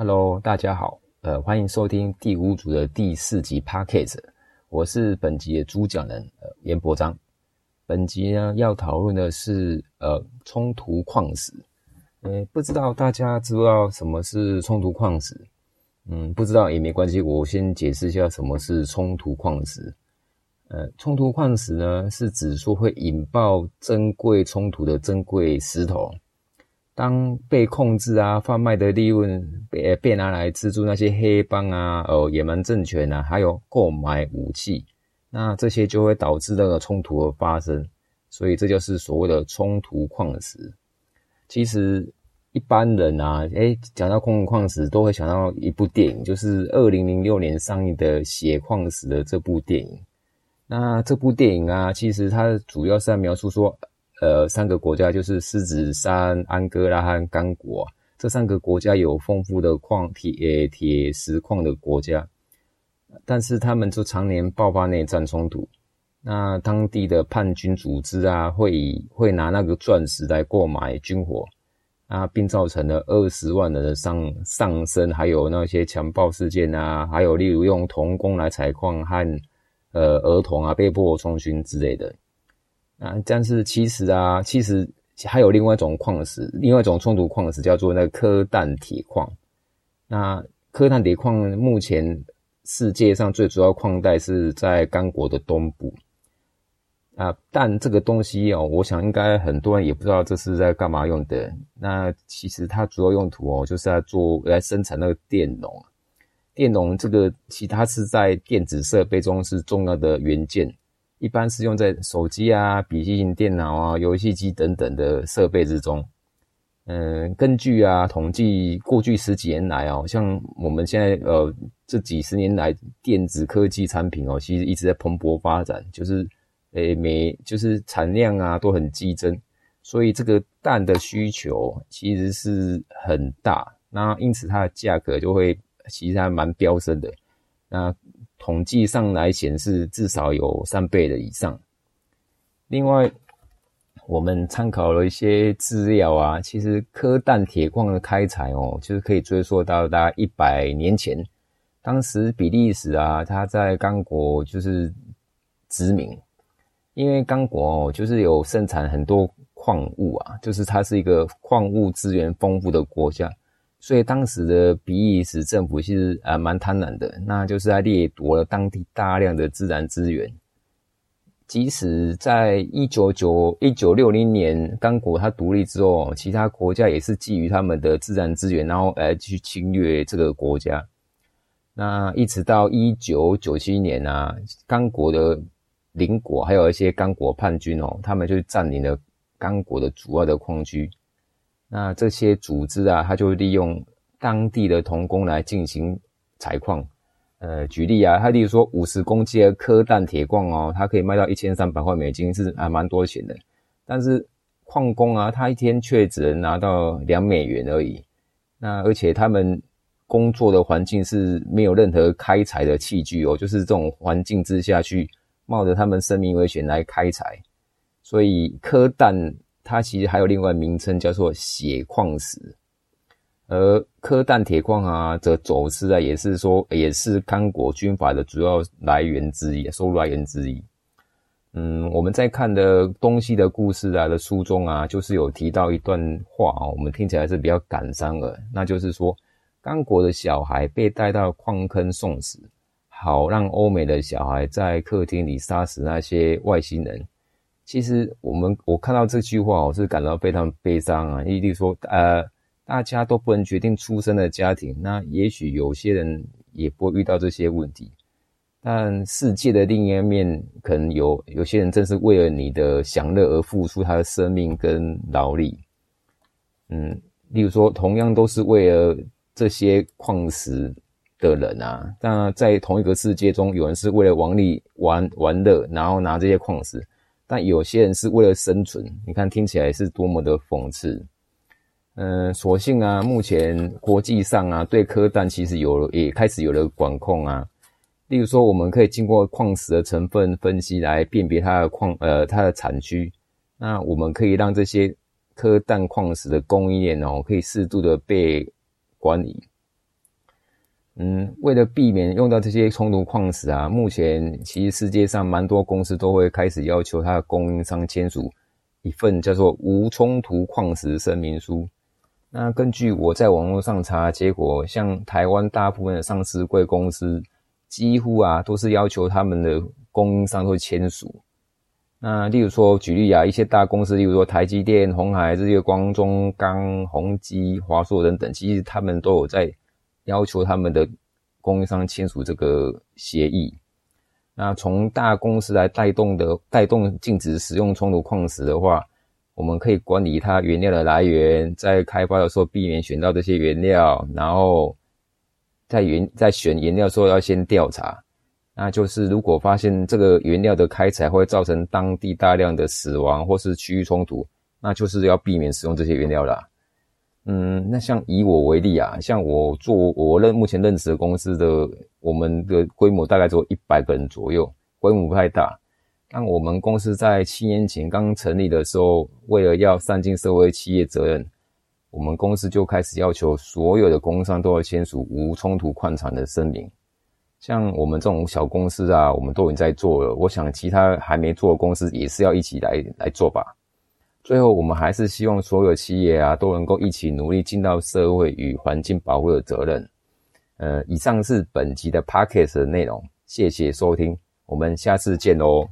Hello，大家好，呃，欢迎收听第五组的第四集 Podcast，我是本集的主讲人，呃，严伯章。本集呢要讨论的是呃冲突矿石，呃，不知道大家知不知道什么是冲突矿石？嗯，不知道也没关系，我先解释一下什么是冲突矿石。呃，冲突矿石呢是指说会引爆珍贵冲突的珍贵石头。当被控制啊，贩卖的利润被被拿来资助那些黑帮啊、哦野蛮政权啊，还有购买武器，那这些就会导致那个冲突的发生，所以这就是所谓的冲突矿石。其实一般人啊，诶讲到冲突矿石，都会想到一部电影，就是二零零六年上映的《血矿石》的这部电影。那这部电影啊，其实它主要是在描述说。呃，三个国家就是狮子山、安哥拉和刚果，这三个国家有丰富的矿铁铁石矿的国家，但是他们就常年爆发内战冲突。那当地的叛军组织啊，会以会拿那个钻石来购买军火啊，并造成了二十万人的上上升，还有那些强暴事件啊，还有例如用童工来采矿和呃儿童啊被迫充军之类的。啊，但是其实啊，其实还有另外一种矿石，另外一种冲突矿石叫做那个科氮铁矿。那科氮铁矿目前世界上最主要矿带是在刚果的东部。啊，但这个东西哦，我想应该很多人也不知道这是在干嘛用的。那其实它主要用途哦，就是在做来生产那个电容。电容这个其他是在电子设备中是重要的元件。一般是用在手机啊、笔记型电脑啊、游戏机等等的设备之中。嗯，根据啊统计，过去十几年来哦，像我们现在呃这几十年来，电子科技产品哦，其实一直在蓬勃发展，就是诶每就是产量啊都很激增，所以这个氮的需求其实是很大，那因此它的价格就会其实还蛮飙升的。那统计上来显示，至少有三倍的以上。另外，我们参考了一些资料啊，其实科氮铁矿的开采哦，就是可以追溯到大概一百年前。当时比利时啊，它在刚果就是殖民，因为刚果哦，就是有盛产很多矿物啊，就是它是一个矿物资源丰富的国家。所以当时的比利时政府其实呃蛮贪婪的，那就是在掠夺了当地大量的自然资源。即使在一九九一九六零年刚果它独立之后，其他国家也是觊觎他们的自然资源，然后来去侵略这个国家。那一直到一九九七年啊，刚果的邻国还有一些刚果叛军哦，他们就占领了刚果的主要的矿区。那这些组织啊，他就利用当地的童工来进行采矿。呃，举例啊，他例如说五十公斤的科氮铁矿哦，它可以卖到一千三百块美金，是还蛮多钱的。但是矿工啊，他一天却只能拿到两美元而已。那而且他们工作的环境是没有任何开采的器具哦，就是这种环境之下去冒着他们生命危险来开采。所以科氮。它其实还有另外名称叫做血矿石，而科氮铁矿啊，则走私啊，也是说也是刚果军阀的主要来源之一，收入来源之一。嗯，我们在看的东西的故事啊的书中啊，就是有提到一段话啊，我们听起来是比较感伤的，那就是说，刚果的小孩被带到矿坑送死，好让欧美的小孩在客厅里杀死那些外星人。其实我们我看到这句话，我是感到非常悲伤啊！例如说，呃，大家都不能决定出生的家庭，那也许有些人也不会遇到这些问题。但世界的另一面，可能有有些人正是为了你的享乐而付出他的生命跟劳力。嗯，例如说，同样都是为了这些矿石的人啊，那在同一个世界中，有人是为了王力玩玩乐，然后拿这些矿石。但有些人是为了生存，你看听起来是多么的讽刺。嗯，所幸啊，目前国际上啊，对科氮其实有也开始有了管控啊。例如说，我们可以经过矿石的成分分析来辨别它的矿呃它的产区。那我们可以让这些科氮矿石的供应链哦，可以适度的被管理。嗯，为了避免用到这些冲突矿石啊，目前其实世界上蛮多公司都会开始要求它的供应商签署一份叫做无冲突矿石声明书。那根据我在网络上查结果，像台湾大部分的上市贵公司，几乎啊都是要求他们的供应商会签署。那例如说举例啊，一些大公司，例如说台积电、红海、日月光、中钢、宏基、华硕等等，其实他们都有在。要求他们的供应商签署这个协议。那从大公司来带动的带动禁止使用冲突矿石的话，我们可以管理它原料的来源，在开发的时候避免选到这些原料，然后在原在选原料的时候要先调查。那就是如果发现这个原料的开采会造成当地大量的死亡或是区域冲突，那就是要避免使用这些原料啦。嗯，那像以我为例啊，像我做我认目前认识的公司的，我们的规模大概只有一百个人左右，规模不太大。但我们公司在七年前刚成立的时候，为了要善尽社会企业责任，我们公司就开始要求所有的工商都要签署无冲突矿产的声明。像我们这种小公司啊，我们都已经在做了，我想其他还没做的公司也是要一起来来做吧。最后，我们还是希望所有企业啊都能够一起努力尽到社会与环境保护的责任。呃，以上是本集的 p a c k a g e 的内容，谢谢收听，我们下次见喽。